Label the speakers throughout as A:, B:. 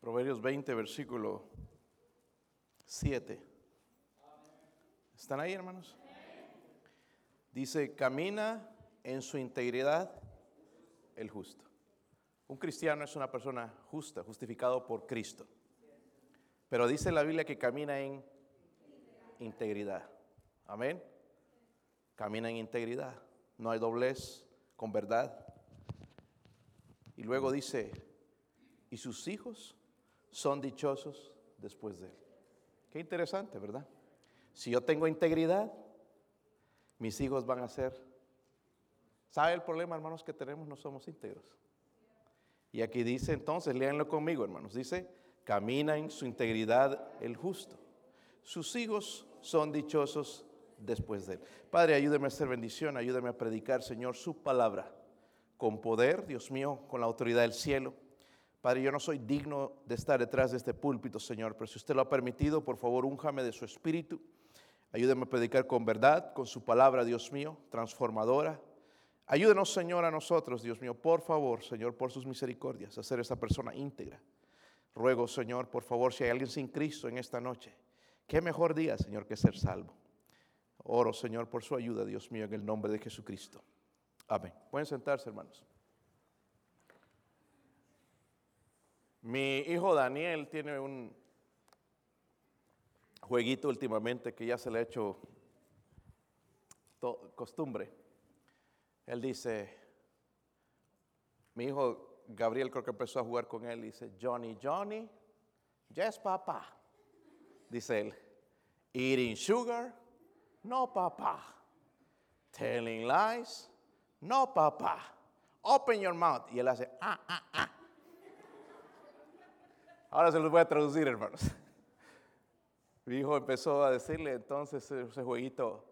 A: Proverbios 20, versículo 7. ¿Están ahí, hermanos? Dice, camina en su integridad el justo. Un cristiano es una persona justa, justificado por Cristo. Pero dice la Biblia que camina en integridad. Amén. Camina en integridad. No hay doblez, con verdad. Y luego dice, y sus hijos son dichosos después de él. Qué interesante, ¿verdad? Si yo tengo integridad, mis hijos van a ser... ¿Sabe el problema, hermanos, que tenemos? No somos íntegros. Y aquí dice entonces, léanlo conmigo, hermanos, dice, camina en su integridad el justo. Sus hijos son dichosos después de él. Padre, ayúdeme a hacer bendición, ayúdeme a predicar, Señor, su palabra con poder, Dios mío, con la autoridad del cielo. Padre, yo no soy digno de estar detrás de este púlpito, Señor, pero si usted lo ha permitido, por favor, únjame de su espíritu. Ayúdeme a predicar con verdad, con su palabra, Dios mío, transformadora. Ayúdenos, Señor, a nosotros, Dios mío, por favor, Señor, por sus misericordias, a ser esa persona íntegra. Ruego, Señor, por favor, si hay alguien sin Cristo en esta noche, qué mejor día, Señor, que ser salvo. Oro, Señor, por su ayuda, Dios mío, en el nombre de Jesucristo. Amén. Pueden sentarse, hermanos. Mi hijo Daniel tiene un jueguito últimamente que ya se le ha hecho costumbre. Él dice, mi hijo Gabriel creo que empezó a jugar con él dice, Johnny, Johnny, yes, papá. Dice él, eating sugar, no, papá. Telling lies, no, papá. Open your mouth. Y él hace, ah, ah, ah. Ahora se los voy a traducir, hermanos. Mi hijo empezó a decirle entonces ese jueguito,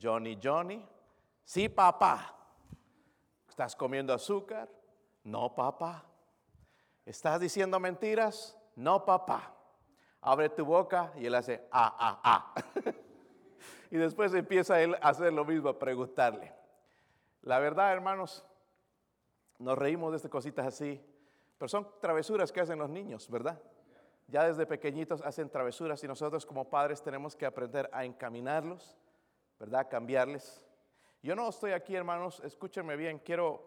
A: Johnny, Johnny, sí, papá. ¿Estás comiendo azúcar? No, papá. ¿Estás diciendo mentiras? No, papá. Abre tu boca y él hace, ah, ah, ah. y después empieza él a hacer lo mismo, a preguntarle. La verdad, hermanos, nos reímos de estas cositas así, pero son travesuras que hacen los niños, ¿verdad? Ya desde pequeñitos hacen travesuras y nosotros como padres tenemos que aprender a encaminarlos, ¿verdad? Cambiarles. Yo no estoy aquí, hermanos, escúchenme bien, quiero,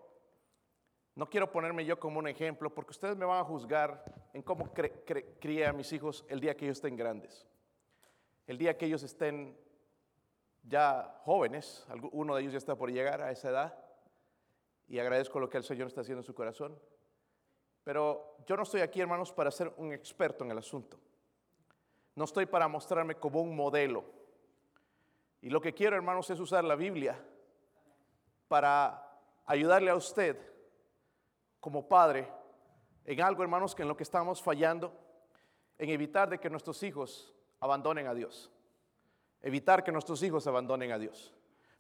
A: no quiero ponerme yo como un ejemplo, porque ustedes me van a juzgar en cómo crié a mis hijos el día que ellos estén grandes. El día que ellos estén ya jóvenes, uno de ellos ya está por llegar a esa edad y agradezco lo que el Señor está haciendo en su corazón. Pero yo no estoy aquí, hermanos, para ser un experto en el asunto. No estoy para mostrarme como un modelo. Y lo que quiero, hermanos, es usar la Biblia para ayudarle a usted como padre en algo, hermanos, que en lo que estamos fallando, en evitar de que nuestros hijos abandonen a Dios evitar que nuestros hijos abandonen a Dios.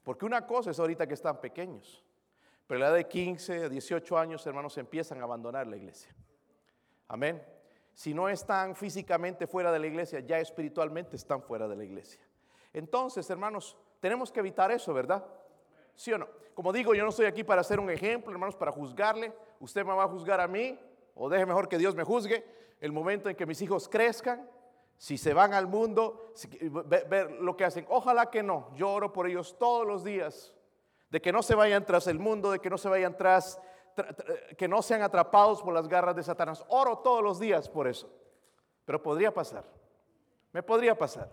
A: Porque una cosa es ahorita que están pequeños, pero a la edad de 15, a 18 años, hermanos, empiezan a abandonar la iglesia. Amén. Si no están físicamente fuera de la iglesia, ya espiritualmente están fuera de la iglesia. Entonces, hermanos, tenemos que evitar eso, ¿verdad? ¿Sí o no? Como digo, yo no estoy aquí para hacer un ejemplo, hermanos, para juzgarle. Usted me va a juzgar a mí, o deje mejor que Dios me juzgue. El momento en que mis hijos crezcan, si se van al mundo, ver, lo que hacen. Ojalá que no. Yo oro por ellos todos los días. De que no se vayan tras el mundo, de que no se vayan tras, que no sean atrapados por las garras de Satanás. Oro todos los días por eso. Pero podría pasar. Me podría pasar.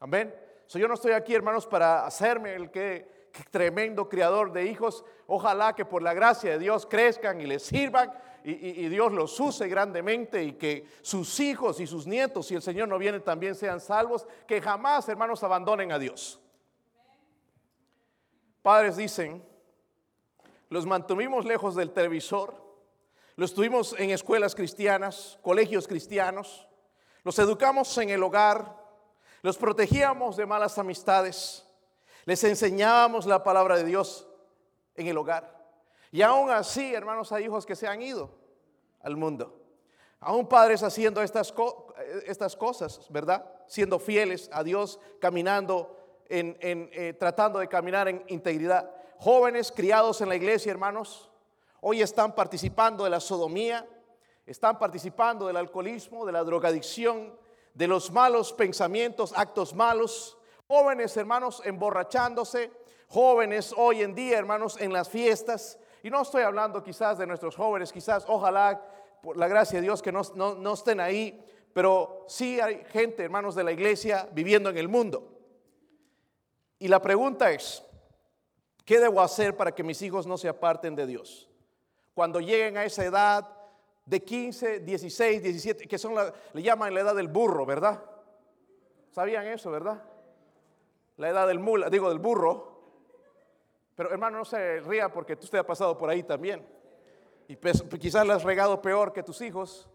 A: Amén. yo no estoy aquí, hermanos, para hacerme el que, tremendo criador de hijos. Ojalá que por la gracia de Dios crezcan y les sirvan y, Dios los use grandemente y que sus hijos y sus nietos, si el Señor no viene, también sean salvos, que jamás, hermanos, abandonen a Dios. Padres dicen, los mantuvimos lejos del televisor, los tuvimos en escuelas cristianas, colegios cristianos, los educamos en el hogar, los protegíamos de malas amistades, les enseñábamos la palabra de Dios en el hogar. Y aún así, hermanos, hay hijos que se han ido al mundo. Aún padres haciendo estas, estas cosas, ¿verdad? Siendo fieles a Dios, caminando, en, eh, tratando de caminar en integridad. Jóvenes criados en la iglesia, hermanos, hoy están participando de la sodomía, están participando del alcoholismo, de la drogadicción, de los malos pensamientos, actos malos. Jóvenes, hermanos, emborrachándose. Jóvenes hoy en día, hermanos, en las fiestas. Y no estoy hablando quizás de nuestros jóvenes, quizás, ojalá, por la gracia de Dios, que no, no estén ahí. Pero sí hay gente, hermanos de la iglesia, viviendo en el mundo. Y la pregunta es, ¿qué debo hacer para que mis hijos no se aparten de Dios? Cuando lleguen a esa edad de 15, 16, 17, que son le llaman la edad del burro, ¿verdad? ¿Sabían eso, verdad? La edad del mula, digo del burro. Pero hermano, no se ría porque usted ha pasado por ahí también. Y pues, quizás le has regado peor que tus hijos,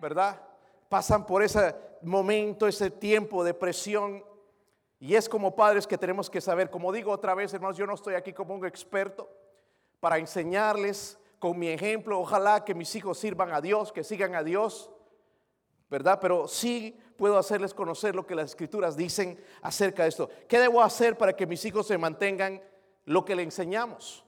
A: ¿verdad? Pasan por ese momento, ese tiempo de presión. Y es como padres que tenemos que saber, como digo otra vez, hermanos, yo no estoy aquí como un experto para enseñarles con mi ejemplo. Ojalá que mis hijos sirvan a Dios, que sigan a Dios, ¿verdad? Pero sí puedo hacerles conocer lo que las escrituras dicen acerca de esto. ¿Qué debo hacer para que mis hijos se mantengan lo que le enseñamos?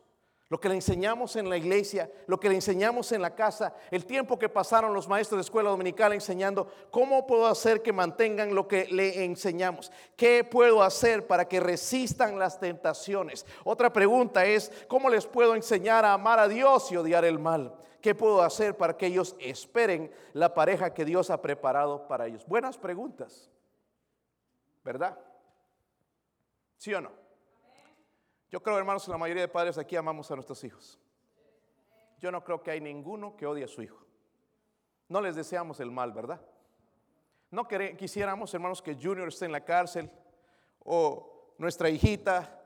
A: Lo que le enseñamos en la iglesia, lo que le enseñamos en la casa, el tiempo que pasaron los maestros de escuela dominical enseñando, ¿cómo puedo hacer que mantengan lo que le enseñamos? ¿Qué puedo hacer para que resistan las tentaciones? Otra pregunta es, ¿cómo les puedo enseñar a amar a Dios y odiar el mal? ¿Qué puedo hacer para que ellos esperen la pareja que Dios ha preparado para ellos? Buenas preguntas, ¿verdad? ¿Sí o no? Yo creo, hermanos, que la mayoría de padres aquí amamos a nuestros hijos. Yo no creo que hay ninguno que odie a su hijo. No les deseamos el mal, ¿verdad? No quisiéramos, hermanos, que Junior esté en la cárcel o nuestra hijita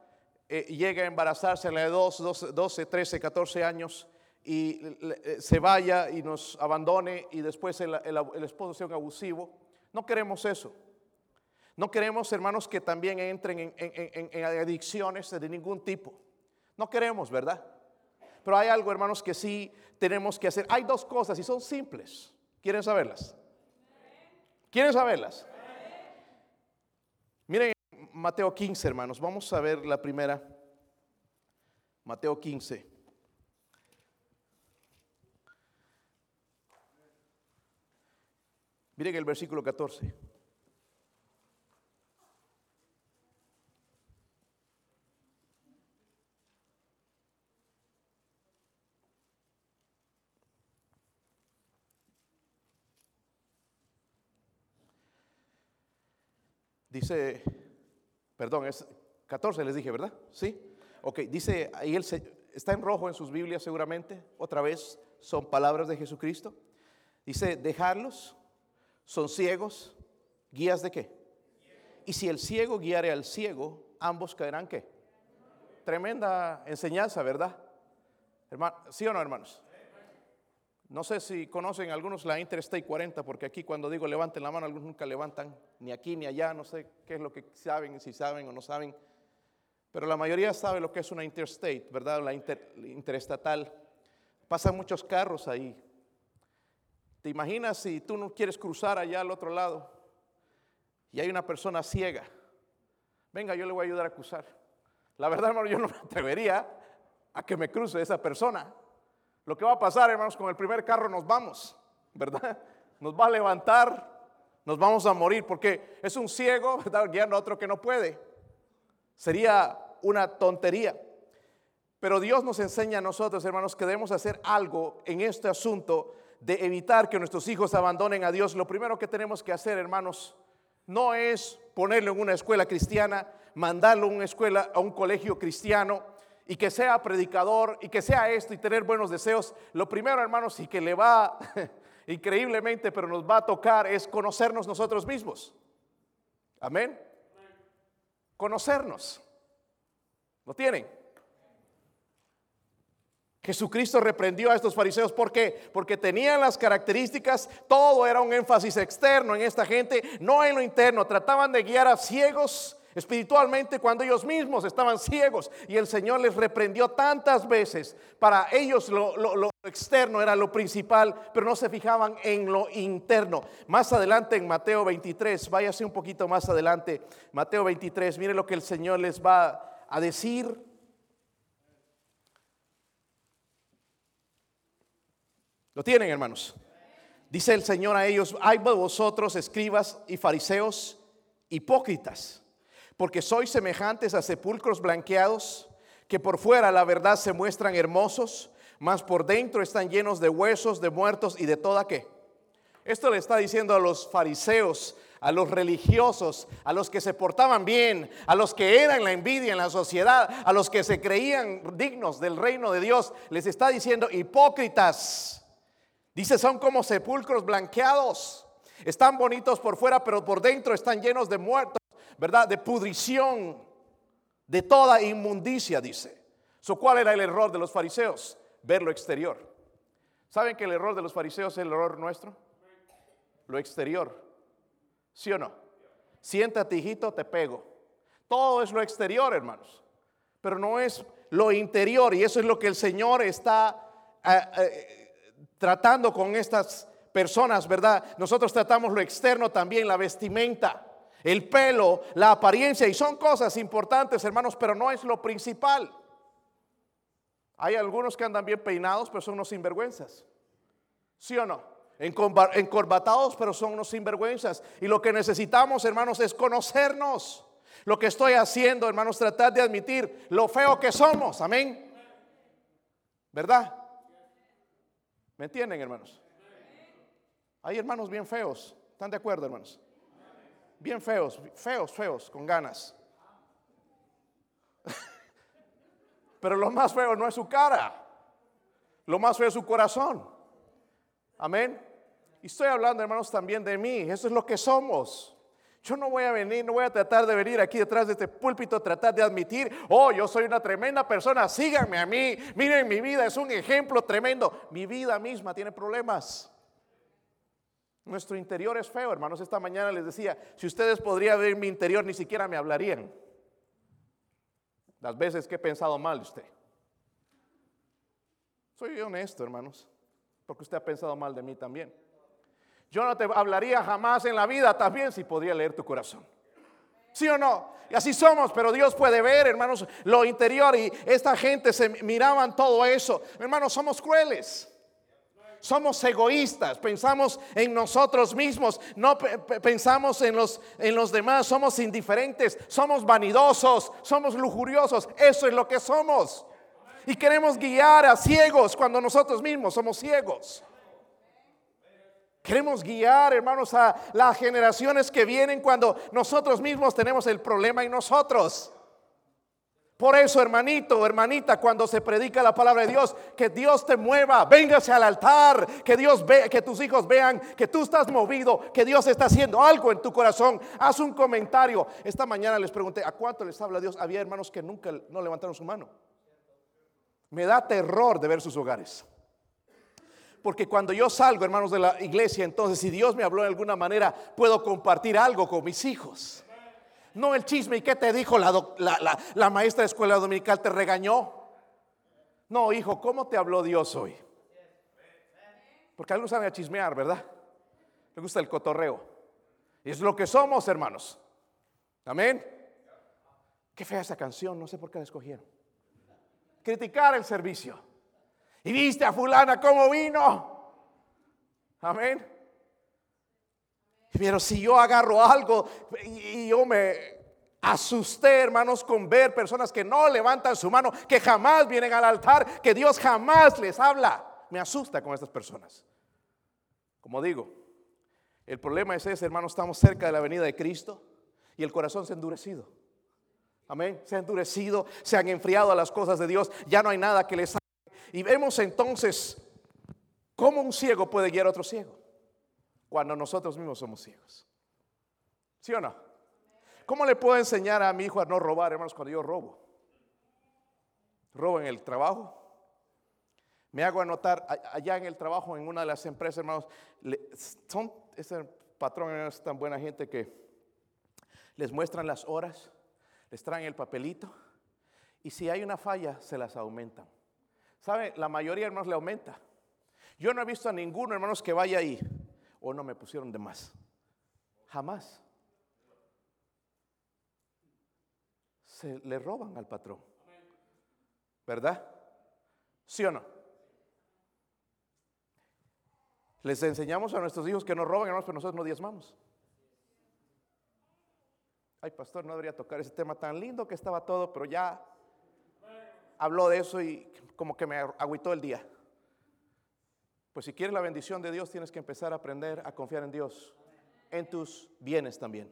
A: eh, llegue a embarazarse a la de 12, 12, 13, 14 años y eh, se vaya y nos abandone y después el, el esposo sea un abusivo. No queremos eso. No queremos, hermanos, que también entren en, adicciones de ningún tipo. No queremos, ¿verdad? Pero hay algo, hermanos, que sí tenemos que hacer. Hay dos cosas y son simples. ¿Quieren saberlas? ¿Quieren saberlas? Miren Mateo 15, hermanos. Vamos a ver la primera. Mateo 15. Miren el versículo 14. Dice, perdón, es 14 les dije, ¿verdad? Sí. Ok, dice, ahí él está en rojo en sus Biblias seguramente, otra vez son palabras de Jesucristo. Dice, dejarlos, son ciegos, guías de qué? Y si el ciego guiare al ciego, ambos caerán qué? Tremenda enseñanza, ¿verdad? ¿Sí o no, hermanos? No sé si conocen algunos la Interstate 40, porque aquí cuando digo levanten la mano, algunos nunca levantan, ni aquí ni allá, no sé qué es lo que saben, si saben o no saben. Pero la mayoría sabe lo que es una Interstate, ¿verdad? La interestatal. Pasan muchos carros ahí. ¿Te imaginas si tú no quieres cruzar allá al otro lado y hay una persona ciega? Venga, yo le voy a ayudar a cruzar. La verdad, hermano, yo no me atrevería a que me cruce esa persona. Lo que va a pasar, hermanos, con el primer carro nos vamos, ¿verdad? Nos va a levantar, nos vamos a morir porque es un ciego, ¿verdad? Guiando a otro que no puede. Sería una tontería. Pero Dios nos enseña a nosotros, hermanos, que debemos hacer algo en este asunto de evitar que nuestros hijos abandonen a Dios. Lo primero que tenemos que hacer, hermanos, no es ponerlo en una escuela cristiana, mandarlo a una escuela, a un colegio cristiano, y que sea predicador y que sea esto y tener buenos deseos, lo primero, hermanos, y que le va increíblemente, pero nos va a tocar es conocernos nosotros mismos. Amén. Conocernos. ¿Lo tienen? Jesucristo reprendió a estos fariseos. ¿Por qué? Porque tenían las características, todo era un énfasis externo en esta gente, no en lo interno. Trataban de guiar a ciegos espiritualmente cuando ellos mismos estaban ciegos y el Señor les reprendió tantas veces. Para ellos lo, externo era lo principal, pero no se fijaban en lo interno. Más adelante en Mateo 23, váyase un poquito más adelante, Mateo 23, mire lo que el Señor les va a decir. ¿Lo tienen, hermanos? Dice el Señor a ellos, hay vosotros, escribas y fariseos, hipócritas, porque sois semejantes a sepulcros blanqueados, que por fuera la verdad se muestran hermosos, mas por dentro están llenos de huesos, de muertos y de toda qué. Esto le está diciendo a los fariseos, a los religiosos, a los que se portaban bien, a los que eran la envidia en la sociedad, a los que se creían dignos del reino de Dios, les está diciendo hipócritas. Dice, son como sepulcros blanqueados. Están bonitos por fuera, pero por dentro están llenos de muertos, ¿verdad? De pudrición, de toda inmundicia, dice. So, ¿Cuál era el error de los fariseos? Ver lo exterior. ¿Saben que el error de los fariseos es el error nuestro? Lo exterior. ¿Sí o no? Siéntate, hijito, te pego. Todo es lo exterior, hermanos. Pero no es lo interior. Y eso es lo que el Señor está eh, eh, tratando con estas personas, ¿verdad? Nosotros tratamos lo externo también, la vestimenta, el pelo, la apariencia. Y son cosas importantes, hermanos, pero no es lo principal. Hay algunos que andan bien peinados, pero son unos sinvergüenzas. ¿Sí o no? encorbatados, pero son unos sinvergüenzas. Y lo que necesitamos, hermanos, es conocernos. Lo que estoy haciendo, hermanos, tratar de admitir lo feo que somos. Amén. ¿Verdad? ¿Me entienden, hermanos? Hay hermanos bien feos. ¿Están de acuerdo, hermanos? Bien feos, feos, feos, con ganas. Pero lo más feo no es su cara. Lo más feo es su corazón. Amén. Y estoy hablando, hermanos, también de mí. Eso es lo que somos. Yo no voy a venir, no voy a tratar de venir aquí detrás de este púlpito, tratar de admitir, oh, yo soy una tremenda persona, síganme a mí, miren mi vida, es un ejemplo tremendo. Mi vida misma tiene problemas. Nuestro interior es feo, hermanos. Esta mañana les decía, si ustedes podrían ver mi interior, ni siquiera me hablarían. Las veces que he pensado mal de usted. Soy honesto, hermanos porque usted ha pensado mal de mí también. Yo no te hablaría jamás en la vida también si podría leer tu corazón. ¿Sí o no? Y así somos, pero Dios puede ver, hermanos, lo interior. Y esta gente se miraban todo eso. Hermanos, somos crueles. Somos egoístas, pensamos en nosotros mismos, no pensamos en los, en los demás, somos indiferentes, somos vanidosos, somos lujuriosos. Eso es lo que somos y queremos guiar a ciegos cuando nosotros mismos somos ciegos. Queremos guiar, hermanos, a las generaciones que vienen cuando nosotros mismos tenemos el problema en nosotros. Por eso, hermanito, hermanita, cuando se predica la palabra de Dios, que Dios te mueva, véngase al altar, que Dios ve, que tus hijos vean que tú estás movido, que Dios está haciendo algo en tu corazón. Haz un comentario. Esta mañana les pregunté, ¿a cuánto les habla Dios? Había hermanos que nunca no levantaron su mano. Me da terror de ver sus hogares. Porque cuando yo salgo, hermanos de la iglesia, entonces si Dios me habló de alguna manera, puedo compartir algo con mis hijos. No el chisme, ¿y qué te dijo la, maestra de escuela dominical? ¿Te regañó? No, hijo, ¿cómo te habló Dios hoy? Porque algunos saben a chismear, ¿verdad? Le gusta el cotorreo. Y es lo que somos, hermanos. Amén. Qué fea esa canción, no sé por qué la escogieron criticar el servicio. Y viste a fulana cómo vino. Amén. Pero si yo agarro algo y yo me asusté, hermanos, con ver personas que no levantan su mano, que jamás vienen al altar, que Dios jamás les habla. Me asusta con estas personas. Como digo, el problema es ese, hermanos, estamos cerca de la venida de Cristo y el corazón se ha endurecido. Amén. Se ha endurecido, se han enfriado a las cosas de Dios. Ya no hay nada que les salve. Y vemos entonces cómo un ciego puede guiar a otro ciego cuando nosotros mismos somos ciegos. ¿Sí o no? ¿Cómo le puedo enseñar a mi hijo a no robar, hermanos, cuando yo robo? Robo en el trabajo. Me hago anotar allá en el trabajo, en una de las empresas, hermanos. son, ese patrón es tan buena gente que les muestran las horas les traen el papelito y si hay una falla, se las aumentan. ¿Sabe? La mayoría, hermanos, le aumenta. Yo no he visto a ninguno, hermanos, que vaya ahí. O no me pusieron de más. Jamás. Se le roban al patrón. ¿Verdad? ¿Sí o no? Les enseñamos a nuestros hijos que no roban, hermanos, pero nosotros no diezmamos. Ay, pastor, no debería tocar ese tema tan lindo que estaba todo, pero ya habló de eso y como que me agüitó el día. Pues si quieres la bendición de Dios, tienes que empezar a aprender a confiar en Dios, en tus bienes también.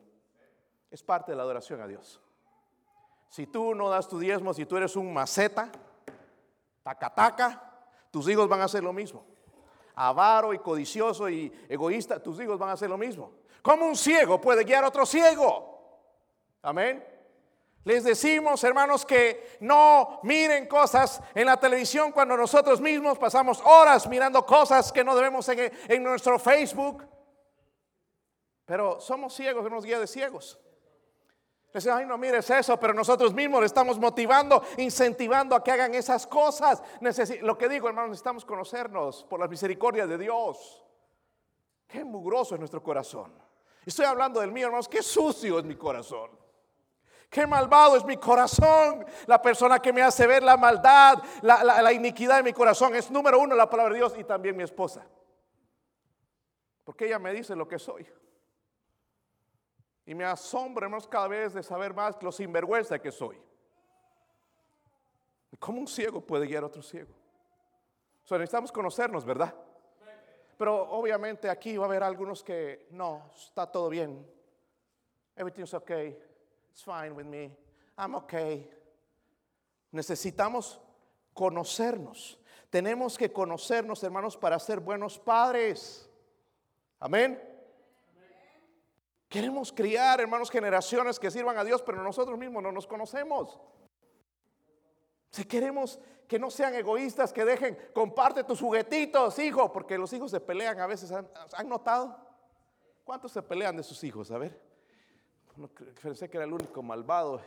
A: Es parte de la adoración a Dios. Si tú no das tu diezmo, si tú eres un maceta, taca, tus hijos van a hacer lo mismo. Avaro y codicioso y egoísta, tus hijos van a hacer lo mismo. ¿Cómo un ciego puede guiar a otro ciego? Amén. Les decimos, hermanos, que no miren cosas en la televisión cuando nosotros mismos pasamos horas mirando cosas que no debemos en, nuestro Facebook. Pero somos ciegos, somos guías de ciegos. Les ay, no mires eso, pero nosotros mismos le estamos motivando, incentivando a que hagan esas cosas. lo que digo, hermanos, necesitamos conocernos por las misericordias de Dios. Qué mugroso es nuestro corazón. Estoy hablando del mío, hermanos, qué sucio es mi corazón. Qué malvado es mi corazón. La persona que me hace ver la maldad, la, iniquidad de mi corazón es número uno la palabra de Dios y también mi esposa. Porque ella me dice lo que soy. Y me asombra, hermanos, cada vez de saber más lo sinvergüenza que soy. ¿Cómo un ciego puede guiar a otro ciego? O sea, necesitamos conocernos, ¿verdad? Pero obviamente aquí va a haber algunos que no, está todo bien. Everything's okay. It's fine with me. I'm okay. Necesitamos conocernos. Tenemos que conocernos, hermanos, para ser buenos padres. Amén. Queremos criar, hermanos, generaciones que sirvan a Dios, pero nosotros mismos no nos conocemos. Si queremos que no sean egoístas, que dejen, comparte tus juguetitos, hijo, porque los hijos se pelean a veces. ¿Han, ¿han notado? ¿Cuántos se pelean de sus hijos? A ver pensé que era el único malvado.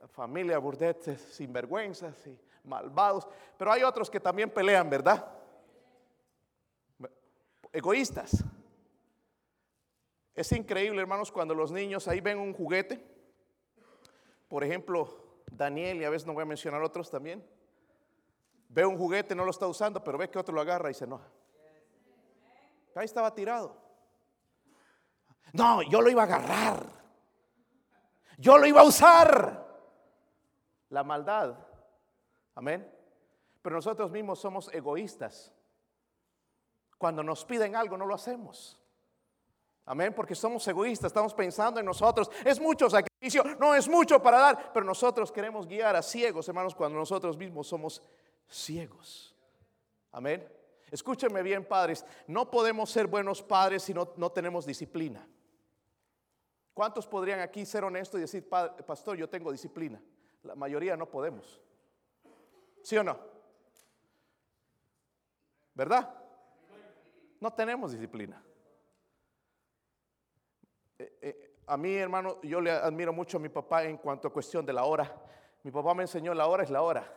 A: La familia Burdette, sinvergüenzas y malvados. Pero hay otros que también pelean, ¿verdad? Egoístas. Es increíble, hermanos, cuando los niños ahí ven un juguete. Por ejemplo, Daniel, y a veces no voy a mencionar otros también. Ve un juguete, no lo está usando, pero ve que otro lo agarra y se enoja. Ahí estaba tirado. No, yo lo iba a agarrar. Yo lo iba a usar. La maldad. Amén. Pero nosotros mismos somos egoístas. Cuando nos piden algo no lo hacemos. Amén, porque somos egoístas, estamos pensando en nosotros. Es mucho sacrificio, no es mucho para dar, pero nosotros queremos guiar a ciegos, hermanos, cuando nosotros mismos somos ciegos. Amén. Escúchenme bien, padres, no podemos ser buenos padres si no, no tenemos disciplina. ¿Cuántos podrían aquí ser honestos y decir, pastor, yo tengo disciplina? La mayoría no podemos. ¿Sí o no? ¿Verdad? No tenemos disciplina. Eh, eh, a mí, hermano, yo le admiro mucho a mi papá en cuanto a cuestión de la hora. Mi papá me enseñó la hora es la hora.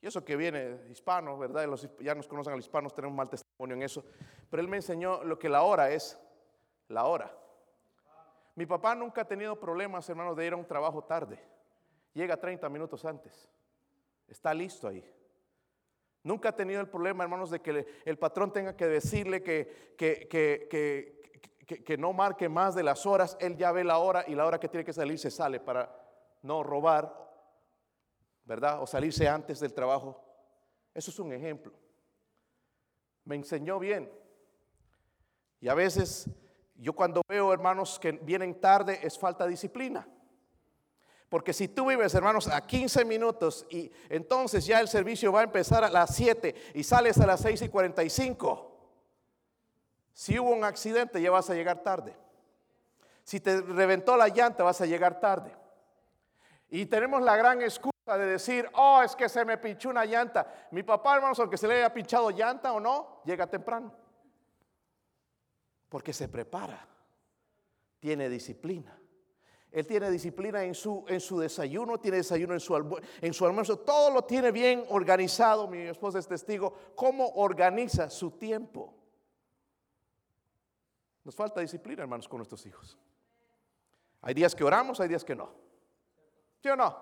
A: Y eso que viene hispano, ¿verdad? ya nos conocen a los hispanos, tenemos mal testimonio en eso. Pero él me enseñó lo que la hora es la hora. Mi papá nunca ha tenido problemas, hermanos, de ir a un trabajo tarde. Llega 30 minutos antes. Está listo ahí. Nunca ha tenido el problema, hermanos, de que el patrón tenga que decirle que, que, que, que, no marque más de las horas. Él ya ve la hora y la hora que tiene que salir se sale para no robar, ¿verdad? O salirse antes del trabajo. Eso es un ejemplo. Me enseñó bien. Y a veces yo cuando veo hermanos que vienen tarde es falta de disciplina. Porque si tú vives, hermanos, a 15 minutos y entonces ya el servicio va a empezar a las 7 y sales a las 6 y 45, si hubo un accidente ya vas a llegar tarde. Si te reventó la llanta vas a llegar tarde. Y tenemos la gran excusa de decir, oh, es que se me pinchó una llanta. Mi papá, hermanos, aunque se le haya pinchado llanta o no, llega temprano. Porque se prepara, tiene disciplina. Él tiene disciplina en su, en su desayuno, tiene desayuno en su, en su almuerzo, todo lo tiene bien organizado. Mi esposa es testigo, cómo organiza su tiempo. Nos falta disciplina, hermanos, con nuestros hijos. Hay días que oramos, hay días que no. ¿Sí o no?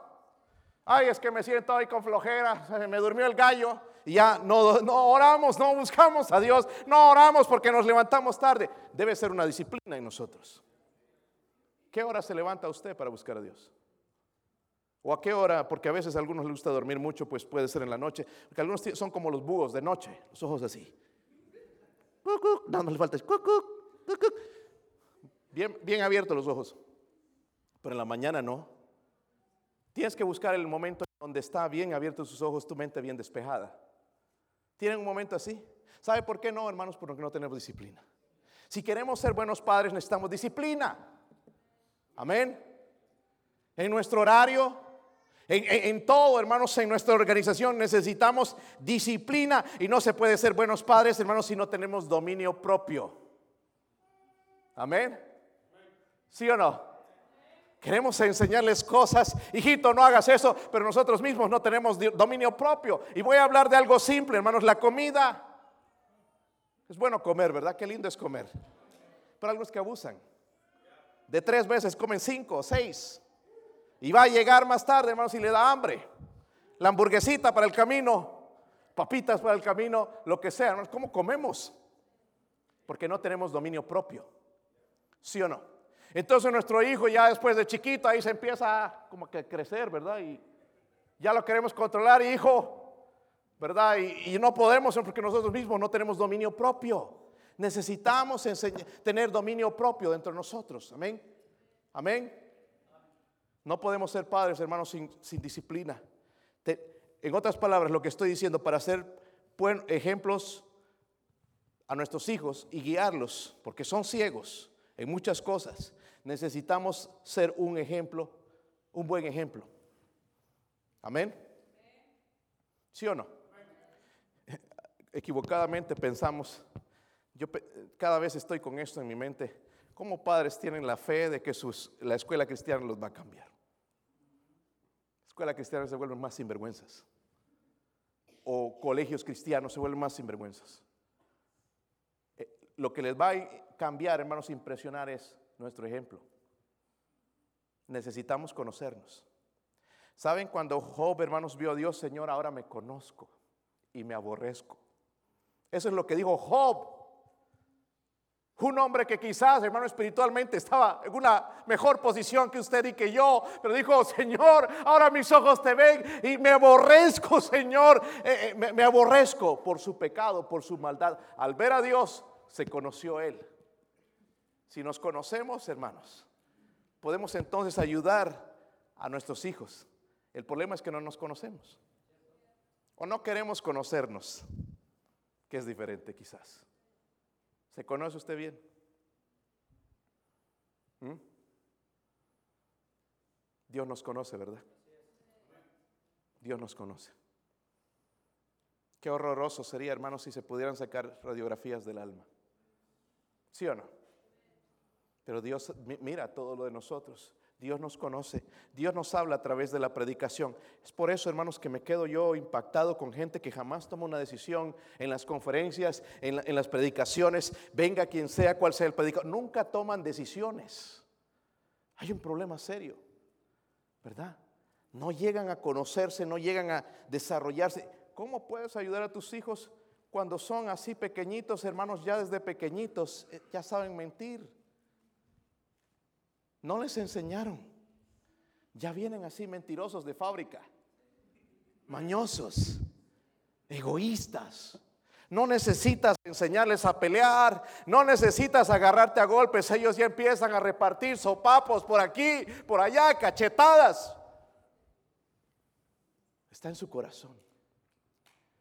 A: Ay, es que me siento ahí con flojera, me durmió el gallo ya no, oramos, no buscamos a Dios, no oramos porque nos levantamos tarde. Debe ser una disciplina en nosotros. ¿Qué hora se levanta usted para buscar a Dios? ¿O a qué hora? Porque a veces a algunos les gusta dormir mucho, pues puede ser en la noche. Porque algunos son como los búhos de noche, los ojos así. No, no le falta. Bien, bien abiertos los ojos. Pero en la mañana no. Tienes que buscar el momento donde está bien abiertos sus ojos, tu mente bien despejada. ¿Tienen un momento así? ¿Sabe por qué no, hermanos? Porque no tenemos disciplina. Si queremos ser buenos padres, necesitamos disciplina. Amén. En nuestro horario, en, todo, hermanos, en nuestra organización necesitamos disciplina y no se puede ser buenos padres, hermanos, si no tenemos dominio propio. Amén. ¿Sí o no? Queremos enseñarles cosas, hijito, no hagas eso, pero nosotros mismos no tenemos dominio propio. Y voy a hablar de algo simple, hermanos, la comida. Es bueno comer, ¿verdad? Qué lindo es comer. Pero algunos que abusan. De tres veces comen cinco, seis. Y va a llegar más tarde, hermanos, y le da hambre. La hamburguesita para el camino, papitas para el camino, lo que sea. Hermanos, ¿cómo comemos? Porque no tenemos dominio propio. ¿Sí o no? Entonces nuestro hijo ya después de chiquito ahí se empieza como que a crecer, ¿verdad? Y ya lo queremos controlar, hijo, ¿verdad? Y, no podemos porque nosotros mismos no tenemos dominio propio. Necesitamos tener dominio propio dentro de nosotros. Amén. Amén. No podemos ser padres, hermanos, sin, disciplina. en otras palabras, lo que estoy diciendo, para ser buen ejemplos a nuestros hijos y guiarlos, porque son ciegos en muchas cosas, necesitamos ser un ejemplo, un buen ejemplo. Amén. ¿Sí o no? Equivocadamente pensamos, yo cada vez estoy con esto en mi mente, ¿cómo padres tienen la fe de que la escuela cristiana los va a cambiar? La escuela cristiana se vuelven más sinvergüenzas. O colegios cristianos se vuelven más sinvergüenzas. Eh, lo que les va a cambiar, hermanos, impresionar es nuestro ejemplo. Necesitamos conocernos. ¿Saben cuando Job, hermanos, vio a Dios, Señor, ahora me conozco y me aborrezco? Eso es lo que dijo Job. Un hombre que quizás, hermano, espiritualmente estaba en una mejor posición que usted y que yo, pero dijo, Señor, ahora mis ojos te ven y me aborrezco, Señor, eh, eh, me, me aborrezco por su pecado, por su maldad. Al ver a Dios, se conoció él. Si nos conocemos, hermanos, podemos entonces ayudar a nuestros hijos. El problema es que no nos conocemos. O no queremos conocernos, que es diferente quizás. ¿Se conoce usted bien? ¿Mm? Dios nos conoce, ¿verdad? Dios nos conoce. Qué horroroso sería, hermanos, si se pudieran sacar radiografías del alma. ¿Sí o no? Pero Dios mira todo lo de nosotros. Dios nos conoce. Dios nos habla a través de la predicación. Es por eso, hermanos, que me quedo yo impactado con gente que jamás toma una decisión en las conferencias, en, las predicaciones. Venga quien sea, cual sea el predicador. Nunca toman decisiones. Hay un problema serio, ¿verdad? No llegan a conocerse, no llegan a desarrollarse. ¿Cómo puedes ayudar a tus hijos cuando son así pequeñitos, hermanos, ya desde pequeñitos, eh, ya saben mentir? No les enseñaron. Ya vienen así mentirosos de fábrica, mañosos, egoístas. No necesitas enseñarles a pelear, no necesitas agarrarte a golpes, ellos ya empiezan a repartir sopapos por aquí, por allá, cachetadas. Está en su corazón.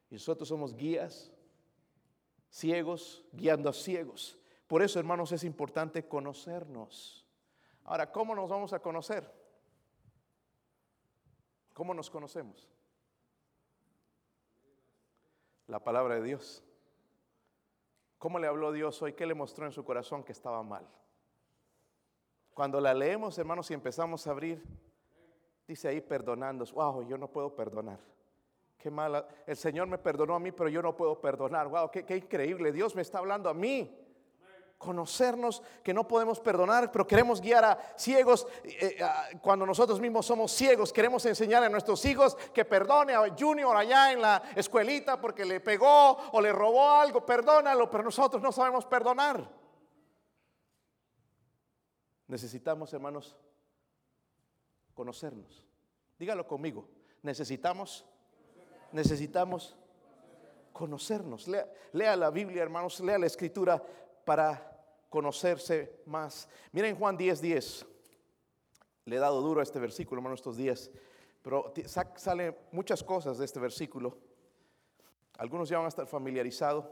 A: Y nosotros somos guías, ciegos, guiando a ciegos. Por eso, hermanos, es importante conocernos. Ahora, ¿cómo nos vamos a conocer? ¿Cómo nos conocemos? La palabra de Dios. ¿Cómo le habló Dios hoy? ¿Qué le mostró en su corazón que estaba mal? Cuando la leemos, hermanos, y empezamos a abrir, dice ahí perdonando. Wow, yo no puedo perdonar. Qué mala. El Señor me perdonó a mí, pero yo no puedo perdonar. Wow, qué, qué increíble. Dios me está hablando a mí. Conocernos que no podemos perdonar, pero queremos guiar a ciegos eh, eh, cuando nosotros mismos somos ciegos. Queremos enseñar a nuestros hijos que perdone a Junior allá en la escuelita porque le pegó o le robó algo, perdónalo, pero nosotros no sabemos perdonar. Necesitamos, hermanos, conocernos. Dígalo conmigo. Necesitamos, necesitamos conocernos. Lea, lea, la Biblia, hermanos, lea la escritura para conocerse más. Miren Juan 10, 10. Le he dado duro a este versículo, hermano, estos días. Pero salen muchas cosas de este versículo. Algunos ya van a estar familiarizados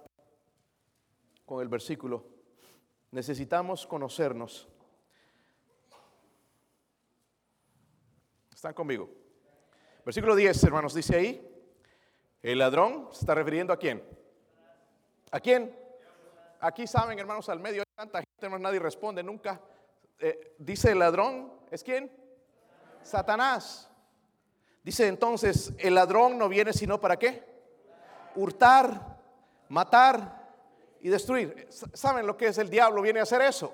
A: con el versículo. Necesitamos conocernos. ¿Están conmigo? Versículo 10, hermanos, dice ahí, el ladrón se está refiriendo a quién? ¿A quién? Aquí saben, hermanos, al medio tanta gente, nadie responde nunca. Eh, dice el ladrón, ¿es quién? Satanás. Dice entonces, el ladrón no viene sino para qué? Hurtar, matar y destruir. ¿Saben lo que es el diablo? Viene a hacer eso.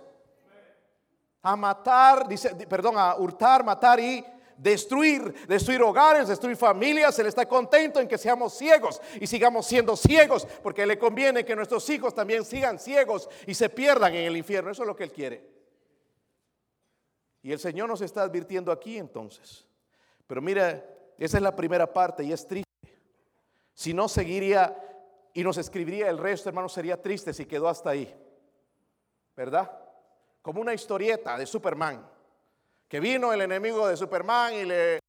A: A matar, dice, perdón, a hurtar, matar y destruir, destruir hogares, destruir familias. Él está contento en que seamos ciegos y sigamos siendo ciegos, porque le conviene que nuestros hijos también sigan ciegos y se pierdan en el infierno. Eso es lo que Él quiere. Y el Señor nos está advirtiendo aquí entonces. Pero mira, esa es la primera parte y es triste. Si no seguiría y nos escribiría el resto, hermano, sería triste si quedó hasta ahí. ¿Verdad? Como una historieta de Superman que vino el enemigo de Superman y le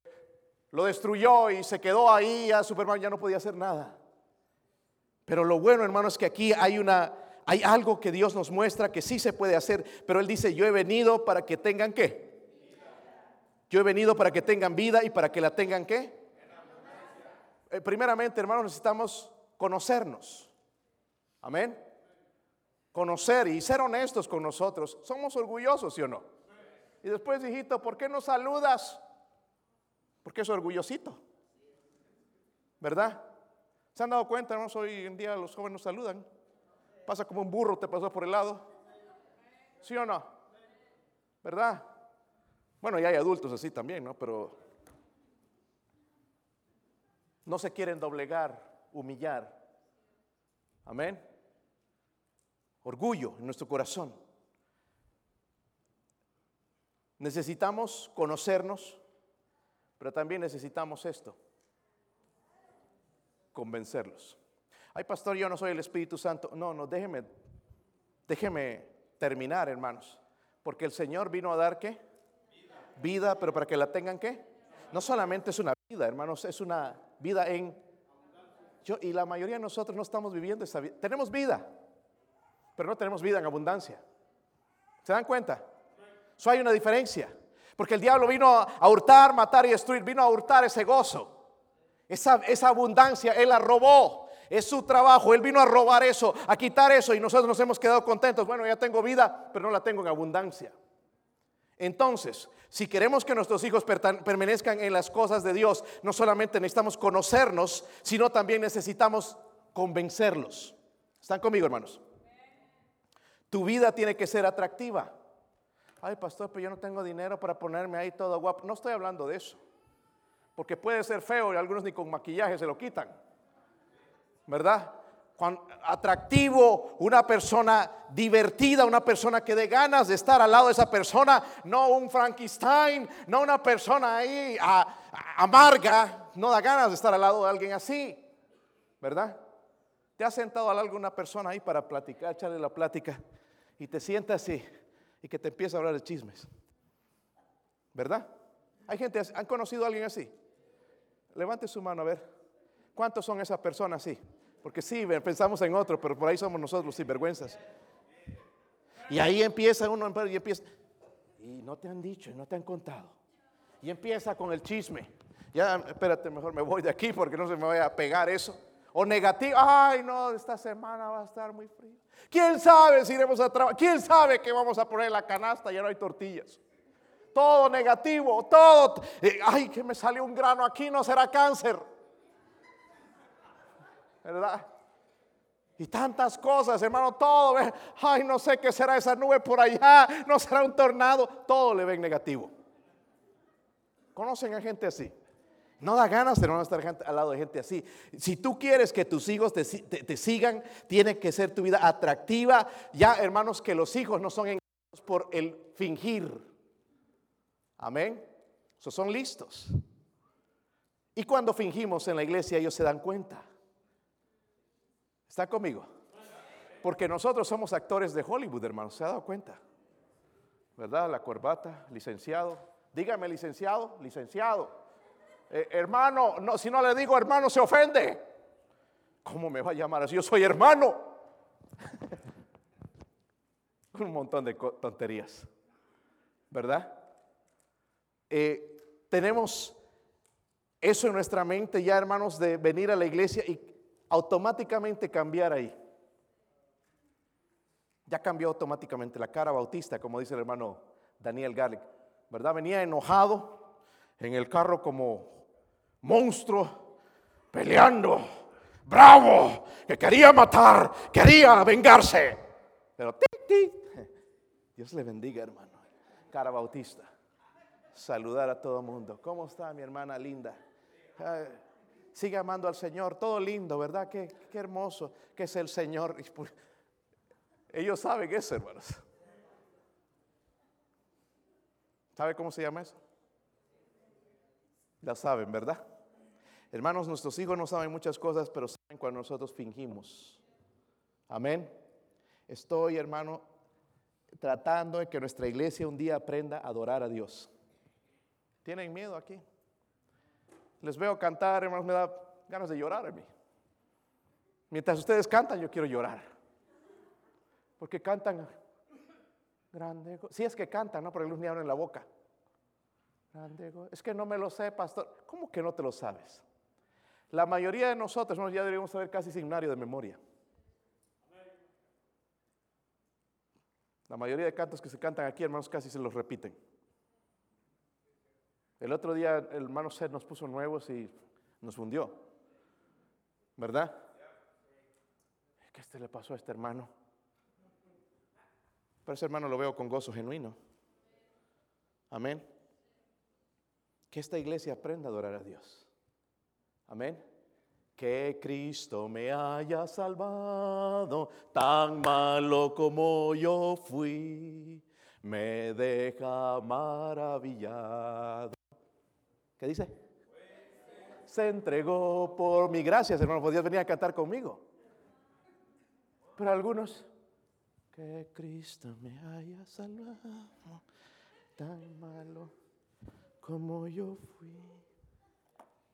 A: lo destruyó y se quedó ahí, a Superman ya no podía hacer nada. Pero lo bueno, hermano, es que aquí hay una hay algo que Dios nos muestra que sí se puede hacer, pero él dice, "Yo he venido para que tengan qué? Yo he venido para que tengan vida y para que la tengan qué? Eh, primeramente, hermano, necesitamos conocernos. Amén. Conocer y ser honestos con nosotros. ¿Somos orgullosos, sí o no? Y después, hijito, ¿por qué no saludas? Porque es orgullosito. ¿Verdad? ¿Se han dado cuenta, hermanos? Hoy en día los jóvenes nos saludan. Pasa como un burro, te pasó por el lado. ¿Sí o no? ¿Verdad? Bueno, ya hay adultos así también, ¿no? Pero no se quieren doblegar, humillar. Amén. Orgullo en nuestro corazón. Necesitamos conocernos, pero también necesitamos esto, convencerlos. Ay, pastor, yo no soy el Espíritu Santo. No, no, déjeme, déjeme terminar, hermanos. Porque el Señor vino a dar qué? Vida. pero para que la tengan qué? No solamente es una vida, hermanos, es una vida en... Yo, y la mayoría de nosotros no estamos viviendo esa vida. Tenemos vida, pero no tenemos vida en abundancia. ¿Se dan cuenta? Eso hay una diferencia. Porque el diablo vino a hurtar, matar y destruir. Vino a hurtar ese gozo. Esa, esa abundancia, Él la robó. Es su trabajo. Él vino a robar eso, a quitar eso. Y nosotros nos hemos quedado contentos. Bueno, ya tengo vida, pero no la tengo en abundancia. Entonces, si queremos que nuestros hijos permanezcan en las cosas de Dios, no solamente necesitamos conocernos, sino también necesitamos convencerlos. ¿Están conmigo, hermanos? Tu vida tiene que ser atractiva. Ay, pastor, pero yo no tengo dinero para ponerme ahí todo guapo. No estoy hablando de eso. Porque puede ser feo y algunos ni con maquillaje se lo quitan. ¿Verdad? atractivo, una persona divertida, una persona que dé ganas de estar al lado de esa persona, no un Frankenstein, no una persona ahí amarga, no da ganas de estar al lado de alguien así, ¿verdad? Te has sentado al lado de una persona ahí para platicar, echarle la plática y te sientas así y que te empieza a hablar de chismes. ¿Verdad? Hay gente, ¿han conocido a alguien así? Levante su mano a ver. ¿Cuántos son esas personas así? Porque sí, pensamos en otro, pero por ahí somos nosotros sinvergüenzas. Y ahí empieza uno y empieza. Y no te han dicho, y no te han contado. Y empieza con el chisme. Ya, espérate, mejor me voy de aquí porque no se me vaya a pegar eso. O negativo, ay no, esta semana va a estar muy frío. ¿Quién sabe si iremos a trabajar? ¿Quién sabe que vamos a poner la canasta? Ya no hay tortillas. Todo negativo, todo. Eh, ay, que me salió un grano aquí, no será cáncer. ¿Verdad? Y tantas cosas, hermano, todo. Ay, no sé qué será esa nube por allá, no será un tornado. Todo le ven negativo. ¿Conocen a gente así? No da ganas de no estar al lado de gente así. Si tú quieres que tus hijos te, te sigan, tiene que ser tu vida atractiva. Ya, hermanos, que los hijos no son engañados por el fingir. Amén. Esos son listos. Y cuando fingimos en la iglesia, ellos se dan cuenta. ¿Está conmigo? Porque nosotros somos actores de Hollywood, hermanos. ¿Se ha dado cuenta? ¿Verdad? La corbata, licenciado. Dígame, licenciado, licenciado. Eh, hermano, no, si no le digo hermano, se ofende. ¿Cómo me va a llamar así? Yo soy hermano. Un montón de tonterías. ¿Verdad? Eh, tenemos eso en nuestra mente ya, hermanos, de venir a la iglesia y automáticamente cambiar ahí. Ya cambió automáticamente la cara bautista, como dice el hermano Daniel Garlic, ¿verdad? Venía enojado en el carro como monstruo, peleando, bravo, que quería matar, quería vengarse. Pero Dios le bendiga, hermano. Cara bautista. Saludar a todo mundo. ¿Cómo está mi hermana linda? sigue amando al Señor, todo lindo, ¿verdad? Qué, qué hermoso que es el Señor. Ellos saben eso, hermanos. ¿Sabe cómo se llama eso? La saben, ¿verdad? Hermanos, nuestros hijos no saben muchas cosas, pero saben cuando nosotros fingimos. Amén. Estoy, hermano, tratando de que nuestra iglesia un día aprenda a adorar a Dios. ¿Tienen miedo aquí? Les veo cantar, hermanos, me da ganas de llorar a mí. Mientras ustedes cantan, yo quiero llorar. Porque cantan grande. Si es que cantan, no porque luz ni en la boca. Grande. Es que no me lo sé, pastor. ¿Cómo que no te lo sabes? La mayoría de nosotros ya deberíamos saber casi signario de memoria. La mayoría de cantos que se cantan aquí, hermanos, casi se los repiten. El otro día el hermano Seth nos puso nuevos y nos fundió. ¿Verdad? ¿Qué este le pasó a este hermano? Pero ese hermano lo veo con gozo genuino. Amén. Que esta iglesia aprenda a adorar a Dios. Amén. Que Cristo me haya salvado, tan malo como yo fui, me deja maravillado. ¿Qué dice? Se entregó por mi gracias, hermano. Podías venir a cantar conmigo. Pero algunos, que Cristo me haya salvado, tan malo como yo fui,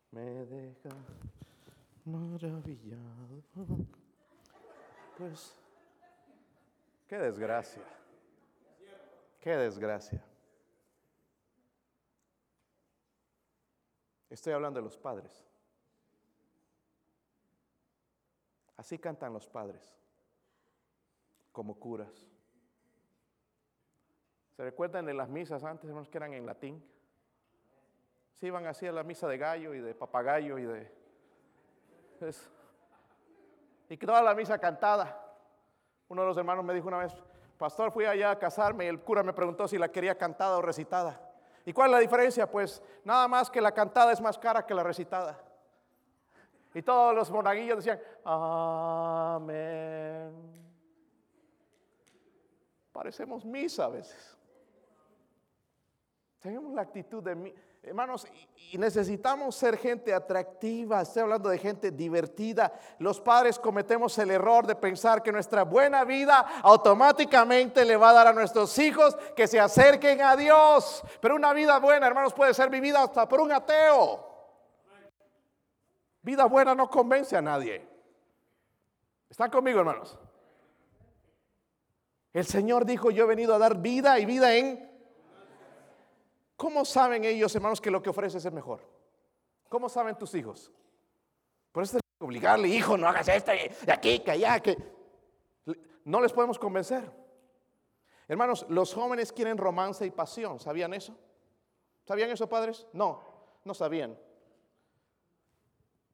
A: me deja maravillado. Pues, qué desgracia. Qué desgracia. Estoy hablando de los padres. Así cantan los padres, como curas. ¿Se recuerdan de las misas antes, hermanos, que eran en latín? Iban así a la misa de gallo y de papagayo y de... y toda la misa cantada. Uno de los hermanos me dijo una vez, pastor, fui allá a casarme y el cura me preguntó si la quería cantada o recitada. ¿Y cuál es la diferencia? Pues nada más que la cantada es más cara que la recitada. Y todos los monaguillos decían, amén. Parecemos misa a veces. Tenemos la actitud de mí. Hermanos, y necesitamos ser gente atractiva, estoy hablando de gente divertida. Los padres cometemos el error de pensar que nuestra buena vida automáticamente le va a dar a nuestros hijos que se acerquen a Dios. Pero una vida buena, hermanos, puede ser vivida hasta por un ateo. Vida buena no convence a nadie. ¿Están conmigo, hermanos? El Señor dijo, yo he venido a dar vida y vida en ¿Cómo saben ellos, hermanos, que lo que ofreces es mejor? ¿Cómo saben tus hijos? Por eso que obligarle, hijo, no hagas esto, de aquí, que allá, que... No les podemos convencer. Hermanos, los jóvenes quieren romance y pasión. ¿Sabían eso? ¿Sabían eso, padres? No, no sabían.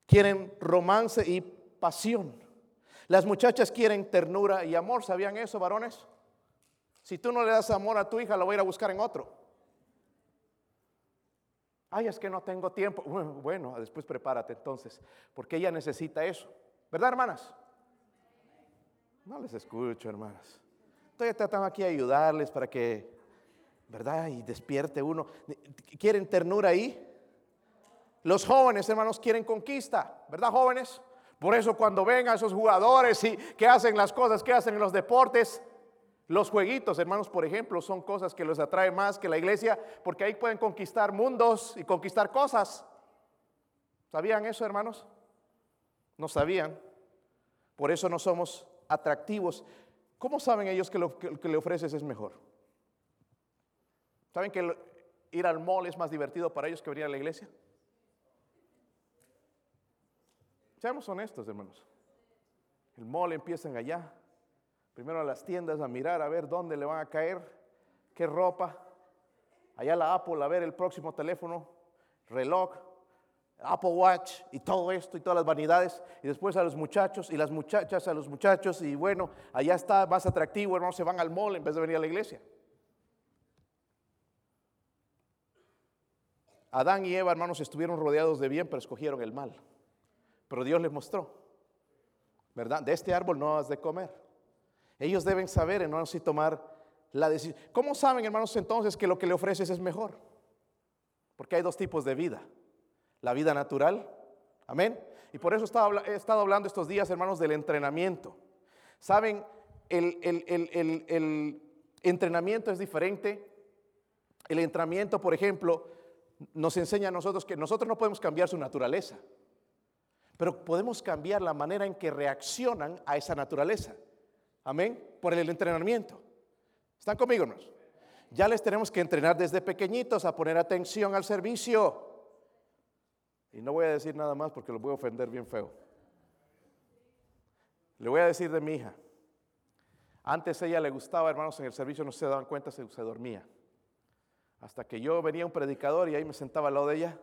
A: Quieren romance y pasión. Las muchachas quieren ternura y amor, ¿sabían eso, varones? Si tú no le das amor a tu hija, la voy a ir a buscar en otro. Ay, es que no tengo tiempo. Bueno, después prepárate entonces, porque ella necesita eso. ¿Verdad, hermanas? No les escucho, hermanas. Estoy tratando aquí de ayudarles para que, ¿verdad? Y despierte uno. ¿Quieren ternura ahí? Los jóvenes, hermanos, quieren conquista, ¿verdad, jóvenes? Por eso cuando vengan esos jugadores y que hacen las cosas que hacen en los deportes, los jueguitos, hermanos, por ejemplo, son cosas que los atrae más que la iglesia, porque ahí pueden conquistar mundos y conquistar cosas. ¿Sabían eso, hermanos? No sabían. Por eso no somos atractivos. ¿Cómo saben ellos que lo que le ofreces es mejor? ¿Saben que ir al mall es más divertido para ellos que venir a la iglesia? Seamos honestos, hermanos. El mall empiezan allá, primero a las tiendas a mirar a ver dónde le van a caer, qué ropa. Allá la Apple a ver el próximo teléfono, reloj, Apple Watch y todo esto y todas las vanidades. Y después a los muchachos y las muchachas a los muchachos. Y bueno, allá está más atractivo, hermanos, se van al mall en vez de venir a la iglesia. Adán y Eva, hermanos, estuvieron rodeados de bien, pero escogieron el mal. Pero Dios les mostró, ¿verdad? De este árbol no has de comer. Ellos deben saber, hermanos, y tomar la decisión. ¿Cómo saben, hermanos, entonces que lo que le ofreces es mejor? Porque hay dos tipos de vida. La vida natural, amén. Y por eso he estado hablando estos días, hermanos, del entrenamiento. Saben, el, el entrenamiento es diferente. El entrenamiento, por ejemplo, nos enseña a nosotros que nosotros no podemos cambiar su naturaleza, pero podemos cambiar la manera en que reaccionan a esa naturaleza. Amén. Por el entrenamiento. ¿Están conmigo? No? Ya les tenemos que entrenar desde pequeñitos a poner atención al servicio. Y no voy a decir nada más porque los voy a ofender bien feo. Le voy a decir de mi hija. Antes ella le gustaba, hermanos, en el servicio no se daban cuenta, se, se dormía. Hasta que yo venía un predicador y ahí me sentaba al lado de ella.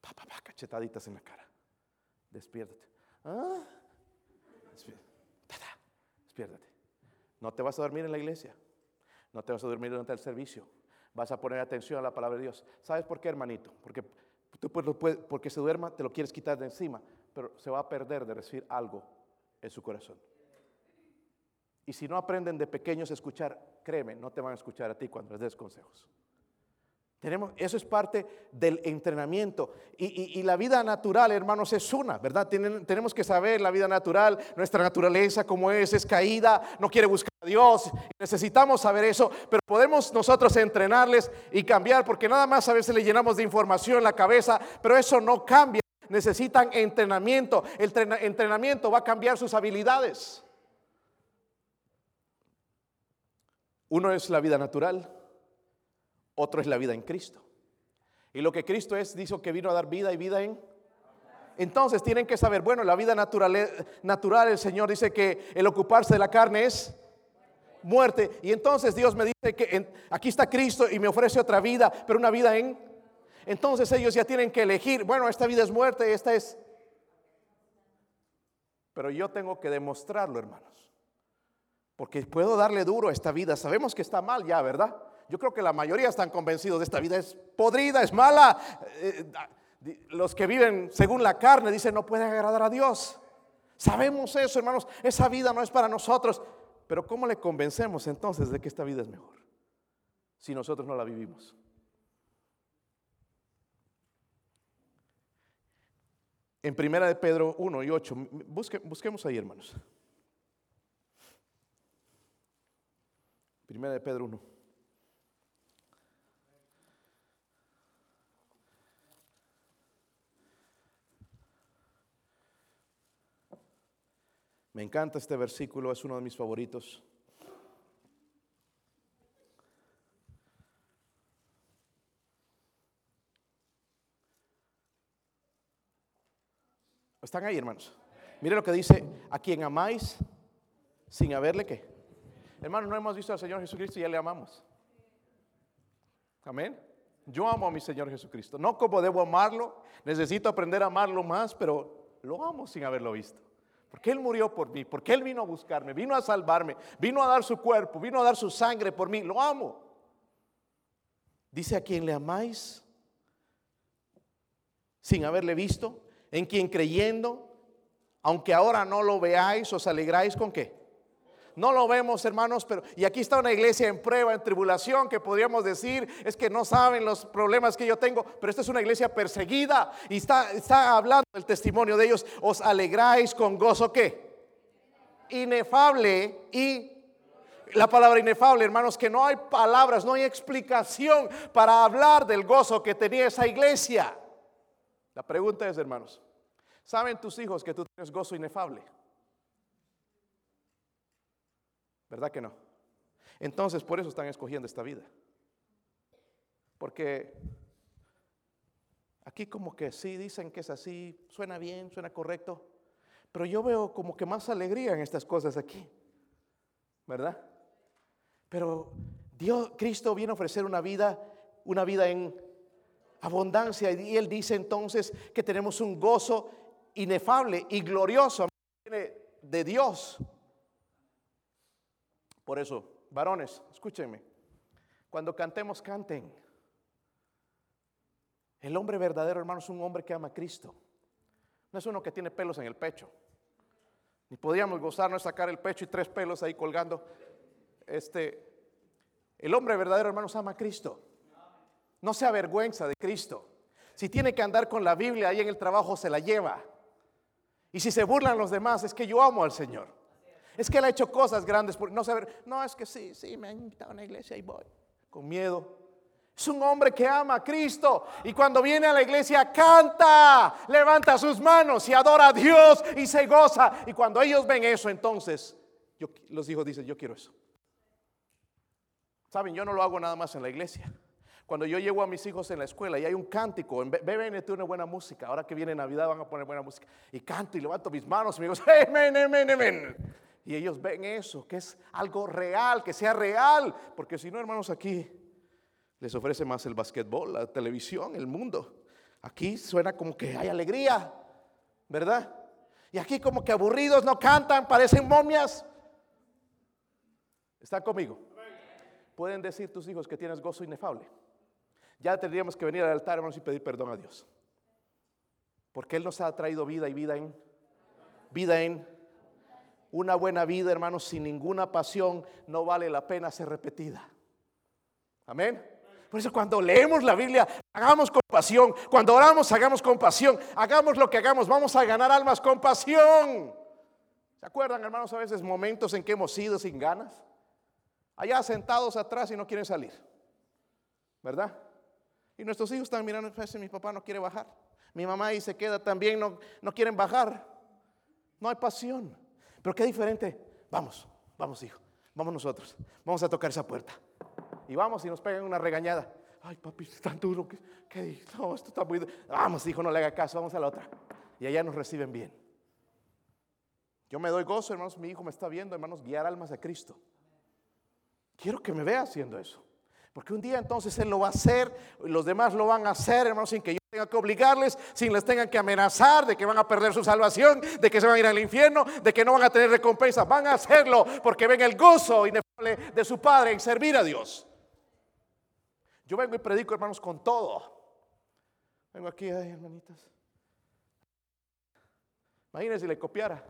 A: Pa, pa, pa, cachetaditas en la cara. Despiértate. ¿Ah? despiértate. No te vas a dormir en la iglesia. No te vas a dormir durante el servicio. Vas a poner atención a la palabra de Dios. ¿Sabes por qué, hermanito? Porque tú puedes, porque se duerma, te lo quieres quitar de encima, pero se va a perder de recibir algo en su corazón. Y si no aprenden de pequeños a escuchar, créeme, no te van a escuchar a ti cuando les des consejos. Tenemos, eso es parte del entrenamiento. Y, la vida natural, hermanos, es una, ¿verdad? tenemos que saber la vida natural, nuestra naturaleza como es, es caída, no quiere buscar a Dios. Necesitamos saber eso, pero podemos nosotros entrenarles y cambiar, porque nada más a veces le llenamos de información la cabeza, pero eso no cambia. Necesitan entrenamiento. El entrenamiento va a cambiar sus habilidades. Uno es la vida natural otro es la vida en Cristo. Y lo que Cristo es, dijo que vino a dar vida y vida en... Entonces tienen que saber, bueno, la vida natural, natural, el Señor dice que el ocuparse de la carne es muerte. Y entonces Dios me dice que aquí está Cristo y me ofrece otra vida, pero una vida en... Entonces ellos ya tienen que elegir, bueno, esta vida es muerte, esta es... Pero yo tengo que demostrarlo, hermanos. Porque puedo darle duro a esta vida. Sabemos que está mal ya, ¿verdad? Yo creo que la mayoría están convencidos de esta vida es podrida, es mala. Eh, los que viven según la carne dicen no pueden agradar a Dios. Sabemos eso, hermanos. Esa vida no es para nosotros. Pero ¿cómo le convencemos entonces de que esta vida es mejor? Si nosotros no la vivimos. En primera de Pedro 1 y 8, busquemos ahí, hermanos. Primera de Pedro 1. Me encanta este versículo, es uno de mis favoritos. ¿Están ahí, hermanos? Mire lo que dice, a quien amáis sin haberle qué. Hermanos, no hemos visto al Señor Jesucristo y ya le amamos. Amén. Yo amo a mi Señor Jesucristo. No como debo amarlo, necesito aprender a amarlo más, pero lo amo sin haberlo visto. Porque Él murió por mí, porque Él vino a buscarme, vino a salvarme, vino a dar su cuerpo, vino a dar su sangre por mí. Lo amo. Dice a quien le amáis sin haberle visto, en quien creyendo, aunque ahora no lo veáis, os alegráis con qué? No lo vemos, hermanos, pero y aquí está una iglesia en prueba, en tribulación, que podríamos decir es que no saben los problemas que yo tengo, pero esta es una iglesia perseguida y está, está hablando el testimonio de ellos. Os alegráis con gozo, ¿qué? Inefable y la palabra inefable, hermanos, que no hay palabras, no hay explicación para hablar del gozo que tenía esa iglesia. La pregunta es, hermanos, ¿saben tus hijos que tú tienes gozo inefable? ¿Verdad que no? Entonces, por eso están escogiendo esta vida. Porque aquí como que sí dicen que es así, suena bien, suena correcto, pero yo veo como que más alegría en estas cosas aquí. ¿Verdad? Pero Dios, Cristo viene a ofrecer una vida, una vida en abundancia y él dice entonces que tenemos un gozo inefable y glorioso de Dios. Por eso, varones, escúchenme. Cuando cantemos, canten. El hombre verdadero, hermano, es un hombre que ama a Cristo. No es uno que tiene pelos en el pecho. Ni podríamos gozarnos sacar el pecho y tres pelos ahí colgando. Este, el hombre verdadero, hermanos, ama a Cristo. No se avergüenza de Cristo. Si tiene que andar con la Biblia ahí en el trabajo, se la lleva. Y si se burlan los demás, es que yo amo al Señor. Es que él ha hecho cosas grandes por no saber. No, es que sí, sí, me han invitado a una iglesia y voy. Con miedo. Es un hombre que ama a Cristo y cuando viene a la iglesia canta, levanta sus manos y adora a Dios y se goza. Y cuando ellos ven eso, entonces los hijos dicen, yo quiero eso. Saben, yo no lo hago nada más en la iglesia. Cuando yo llevo a mis hijos en la escuela y hay un cántico, en BBNT una buena música, ahora que viene Navidad van a poner buena música, y canto y levanto mis manos y me digo, amén, amén, amén. Y ellos ven eso, que es algo real, que sea real. Porque si no, hermanos, aquí les ofrece más el basquetbol, la televisión, el mundo. Aquí suena como que hay alegría, ¿verdad? Y aquí como que aburridos, no cantan, parecen momias. ¿Están conmigo? Pueden decir tus hijos que tienes gozo inefable. Ya tendríamos que venir al altar, hermanos, y pedir perdón a Dios. Porque Él nos ha traído vida y vida en, vida en una buena vida, hermanos, sin ninguna pasión, no vale la pena ser repetida. Amén. Por eso cuando leemos la Biblia, hagamos con pasión. Cuando oramos, hagamos con pasión. Hagamos lo que hagamos, vamos a ganar almas con pasión. ¿Se acuerdan, hermanos, a veces momentos en que hemos ido sin ganas? Allá sentados atrás y no quieren salir. ¿Verdad? Y nuestros hijos están mirando, pues, mi papá no quiere bajar. Mi mamá y se queda también, no, no quieren bajar. No hay pasión. Pero qué diferente. Vamos, vamos, hijo. Vamos nosotros. Vamos a tocar esa puerta. Y vamos y nos pegan una regañada. Ay, papi, es tan duro. que qué? No, esto está muy... Vamos, hijo, no le haga caso. Vamos a la otra. Y allá nos reciben bien. Yo me doy gozo, hermanos. Mi hijo me está viendo, hermanos, guiar almas a Cristo. Quiero que me vea haciendo eso. Porque un día entonces Él lo va a hacer, los demás lo van a hacer, hermanos, sin que yo tenga que obligarles, sin les tengan que amenazar de que van a perder su salvación, de que se van a ir al infierno, de que no van a tener recompensa. Van a hacerlo porque ven el gozo inefable de su Padre en servir a Dios. Yo vengo y predico, hermanos, con todo. Vengo aquí, ay, hermanitas. Imagínense si le copiara.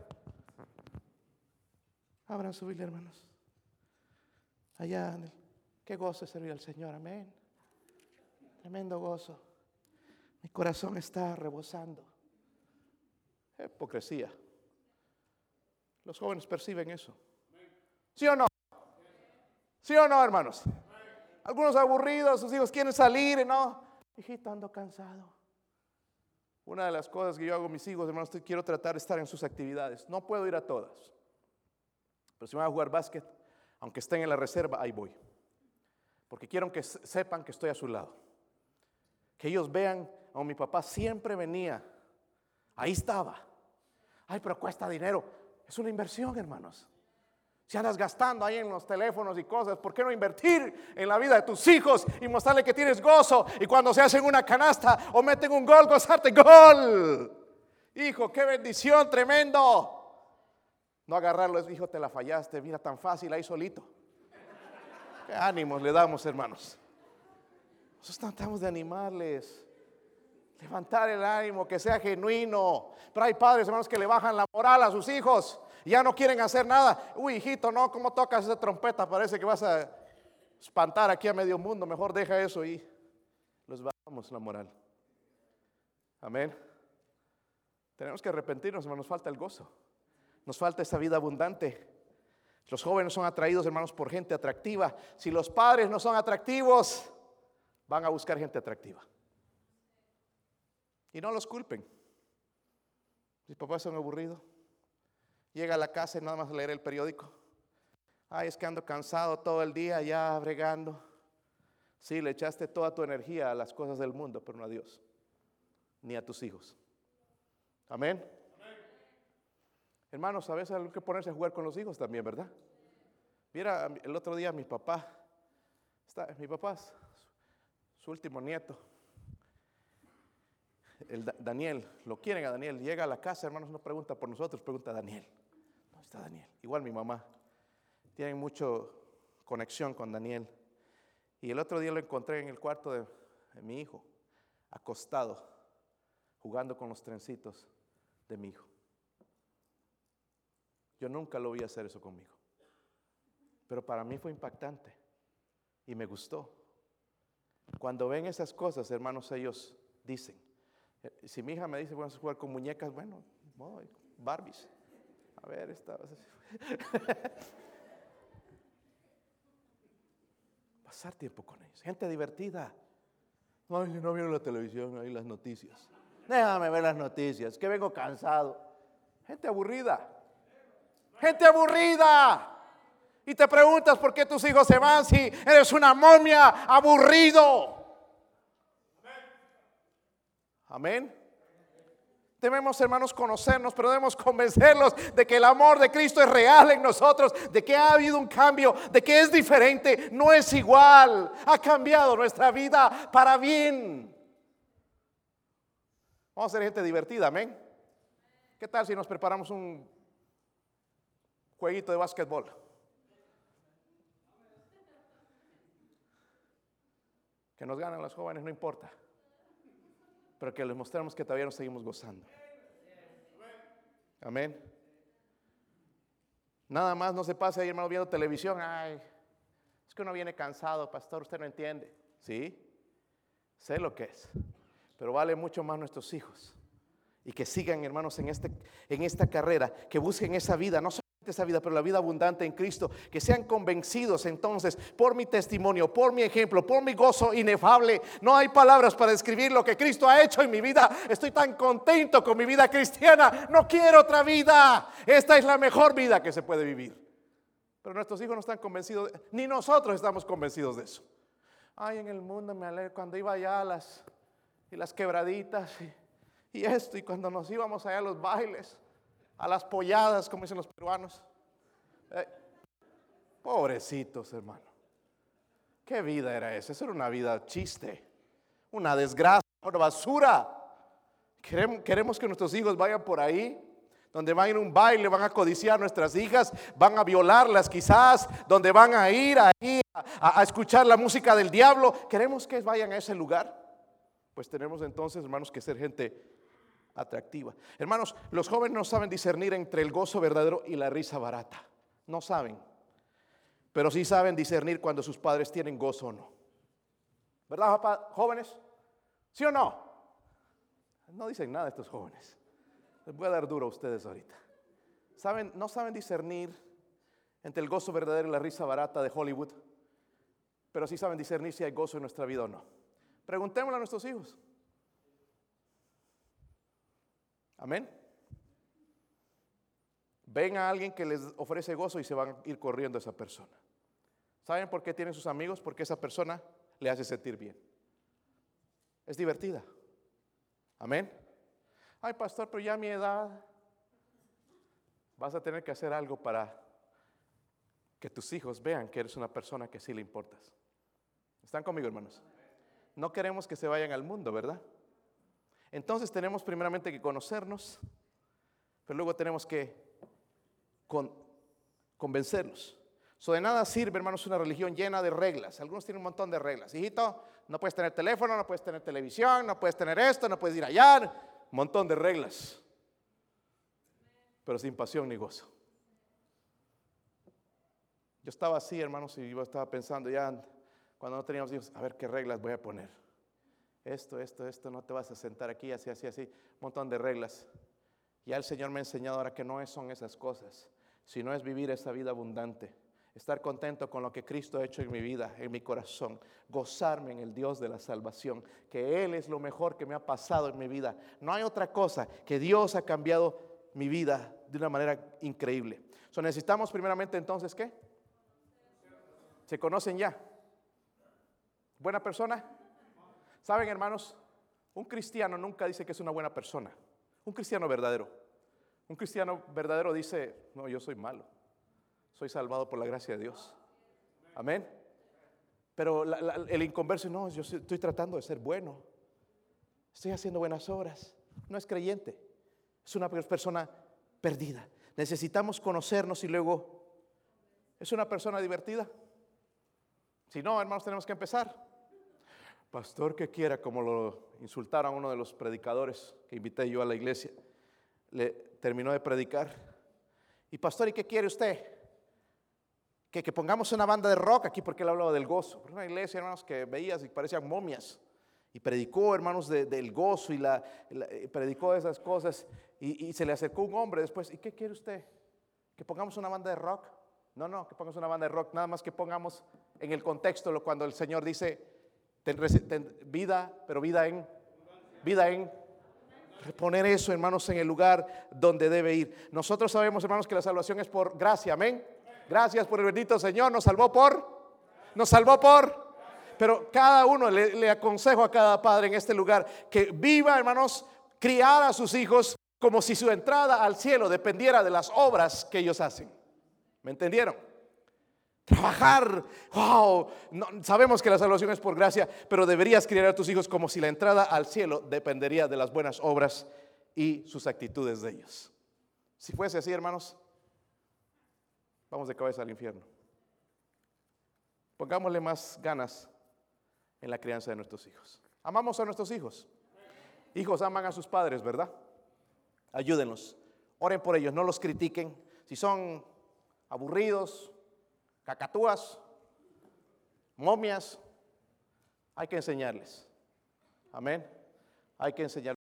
A: Abran su Biblia, hermanos. Allá en el Qué gozo servir al Señor, amén. Tremendo gozo. Mi corazón está rebosando. Hipocresía. Los jóvenes perciben eso. ¿Sí o no? ¿Sí o no, hermanos? Algunos aburridos, sus hijos quieren salir y no. Hijito, ando cansado. Una de las cosas que yo hago a mis hijos, hermanos, quiero tratar de estar en sus actividades. No puedo ir a todas. Pero si van a jugar básquet, aunque estén en la reserva, ahí voy porque quiero que sepan que estoy a su lado. Que ellos vean, a mi papá siempre venía, ahí estaba. Ay, pero cuesta dinero. Es una inversión, hermanos. Si andas gastando ahí en los teléfonos y cosas, ¿por qué no invertir en la vida de tus hijos y mostrarle que tienes gozo? Y cuando se hacen una canasta o meten un gol, gozarte gol. Hijo, qué bendición, tremendo. No agarrarlo, hijo, te la fallaste, mira, tan fácil ahí solito. ¿Qué ánimos le damos, hermanos? Nosotros tratamos de animarles, levantar el ánimo, que sea genuino. Pero hay padres, hermanos, que le bajan la moral a sus hijos ya no quieren hacer nada. Uy, hijito, no, ¿cómo tocas esa trompeta? Parece que vas a espantar aquí a medio mundo. Mejor deja eso y los bajamos la moral. Amén. Tenemos que arrepentirnos, hermanos, nos falta el gozo. Nos falta esa vida abundante. Los jóvenes son atraídos, hermanos, por gente atractiva. Si los padres no son atractivos, van a buscar gente atractiva. Y no los culpen. Mis papás son aburridos. Llega a la casa y nada más leer el periódico. Ay, es que ando cansado todo el día ya bregando. Sí, le echaste toda tu energía a las cosas del mundo, pero no a Dios, ni a tus hijos. Amén. Hermanos, a veces hay que ponerse a jugar con los hijos también, ¿verdad? Mira, el otro día mi papá, está, mi papá, su último nieto, el Daniel, lo quieren a Daniel, llega a la casa, hermanos, no pregunta por nosotros, pregunta a Daniel. ¿Dónde está Daniel? Igual mi mamá, tienen mucho conexión con Daniel. Y el otro día lo encontré en el cuarto de, de mi hijo, acostado, jugando con los trencitos de mi hijo. Yo nunca lo vi hacer eso conmigo. Pero para mí fue impactante y me gustó. Cuando ven esas cosas, hermanos, ellos dicen, eh, si mi hija me dice, vamos a jugar con muñecas, bueno, Barbies. A ver, esta... Pasar tiempo con ellos. Gente divertida. No, si no vieron la televisión, ahí las noticias. Déjame ver las noticias, que vengo cansado. Gente aburrida. Gente aburrida. Y te preguntas por qué tus hijos se van si eres una momia aburrido. Amén. Debemos, hermanos, conocernos, pero debemos convencerlos de que el amor de Cristo es real en nosotros, de que ha habido un cambio, de que es diferente, no es igual, ha cambiado nuestra vida para bien. Vamos a ser gente divertida, amén. ¿Qué tal si nos preparamos un jueguito de básquetbol. Que nos ganen los jóvenes no importa, pero que les mostremos que todavía nos seguimos gozando. Amén. Nada más no se pase ahí, hermano, viendo televisión. Ay, es que uno viene cansado, pastor, usted no entiende. Sí, sé lo que es, pero vale mucho más nuestros hijos. Y que sigan, hermanos, en, este, en esta carrera, que busquen esa vida, no esa vida, pero la vida abundante en Cristo, que sean convencidos entonces por mi testimonio, por mi ejemplo, por mi gozo inefable. No hay palabras para describir lo que Cristo ha hecho en mi vida. Estoy tan contento con mi vida cristiana. No quiero otra vida. Esta es la mejor vida que se puede vivir. Pero nuestros hijos no están convencidos, ni nosotros estamos convencidos de eso. Ay, en el mundo me alegro cuando iba allá a las, y las quebraditas y, y esto, y cuando nos íbamos allá a los bailes a las polladas, como dicen los peruanos. Eh, pobrecitos, hermano. ¿Qué vida era esa? Esa era una vida chiste, una desgracia, una basura. Queremos, queremos que nuestros hijos vayan por ahí, donde van a ir a un baile, van a codiciar a nuestras hijas, van a violarlas quizás, donde van a ir ahí a, a escuchar la música del diablo. Queremos que vayan a ese lugar. Pues tenemos entonces, hermanos, que ser gente atractiva. Hermanos, los jóvenes no saben discernir entre el gozo verdadero y la risa barata. No saben. Pero sí saben discernir cuando sus padres tienen gozo o no. ¿Verdad, jóvenes? ¿Sí o no? No dicen nada estos jóvenes. Les voy a dar duro a ustedes ahorita. ¿Saben, no saben discernir entre el gozo verdadero y la risa barata de Hollywood, pero sí saben discernir si hay gozo en nuestra vida o no. Preguntémosle a nuestros hijos. Amén. Ven a alguien que les ofrece gozo y se van a ir corriendo a esa persona. ¿Saben por qué tienen sus amigos? Porque esa persona le hace sentir bien. Es divertida. Amén. Ay, pastor, pero ya a mi edad vas a tener que hacer algo para que tus hijos vean que eres una persona que sí le importas. ¿Están conmigo, hermanos? No queremos que se vayan al mundo, ¿verdad? Entonces tenemos primeramente que conocernos, pero luego tenemos que con, convencerlos. So de nada sirve, hermanos, una religión llena de reglas. Algunos tienen un montón de reglas. Hijito, no puedes tener teléfono, no puedes tener televisión, no puedes tener esto, no puedes ir allá. Un montón de reglas. Pero sin pasión ni gozo. Yo estaba así, hermanos, y yo estaba pensando ya, cuando no teníamos hijos, a ver qué reglas voy a poner. Esto, esto, esto, no te vas a sentar aquí, así, así, así. Un montón de reglas. Ya el Señor me ha enseñado ahora que no son esas cosas, sino es vivir esa vida abundante estar contento con lo que Cristo ha hecho en mi vida, en mi corazón, gozarme en el Dios de la salvación, que Él es lo mejor que me ha pasado en mi vida. No hay otra cosa que Dios ha cambiado mi vida de una manera increíble. So, necesitamos primeramente entonces, ¿qué? ¿Se conocen ya? ¿Buena persona? ¿Saben, hermanos? Un cristiano nunca dice que es una buena persona. Un cristiano verdadero. Un cristiano verdadero dice, no, yo soy malo soy salvado por la gracia de Dios. Amén. Pero el inconverso, no, yo estoy tratando de ser bueno. Estoy haciendo buenas obras. No es creyente. Es una persona perdida. Necesitamos conocernos y luego, ¿es una persona divertida? Si no, hermanos, tenemos que empezar. Pastor que quiera, como lo insultaron uno de los predicadores que invité yo a la iglesia, le terminó de predicar. Y pastor, ¿y qué quiere usted? que, pongamos una banda de rock aquí porque él hablaba del gozo. Una iglesia, hermanos, que veías y parecían momias. Y predicó, hermanos, del gozo y la, predicó esas cosas. Y, se le acercó un hombre después. ¿Y qué quiere usted? ¿Que pongamos una banda de rock? No, no, que pongamos una banda de rock. Nada más que pongamos en el contexto cuando el Señor dice vida, pero vida en. Vida en. Poner eso, hermanos, en el lugar donde debe ir. Nosotros sabemos, hermanos, que la salvación es por gracia. Amén. Gracias por el bendito Señor. Nos salvó por. Nos salvó por. Pero cada uno le, aconsejo a cada padre en este lugar que viva, hermanos, criar a sus hijos como si su entrada al cielo dependiera de las obras que ellos hacen. ¿Me entendieron? Trabajar, wow, sabemos que la salvación es por gracia, pero deberías criar a tus hijos como si la entrada al cielo dependería de las buenas obras y sus actitudes de ellos. Si fuese así, hermanos, vamos de cabeza al infierno. Pongámosle más ganas en la crianza de nuestros hijos. Amamos a nuestros hijos. Hijos aman a sus padres, ¿verdad? Ayúdenlos. Oren por ellos, no los critiquen. Si son aburridos, cacatúas, momias, hay que enseñarles. Amén. Hay que enseñarles.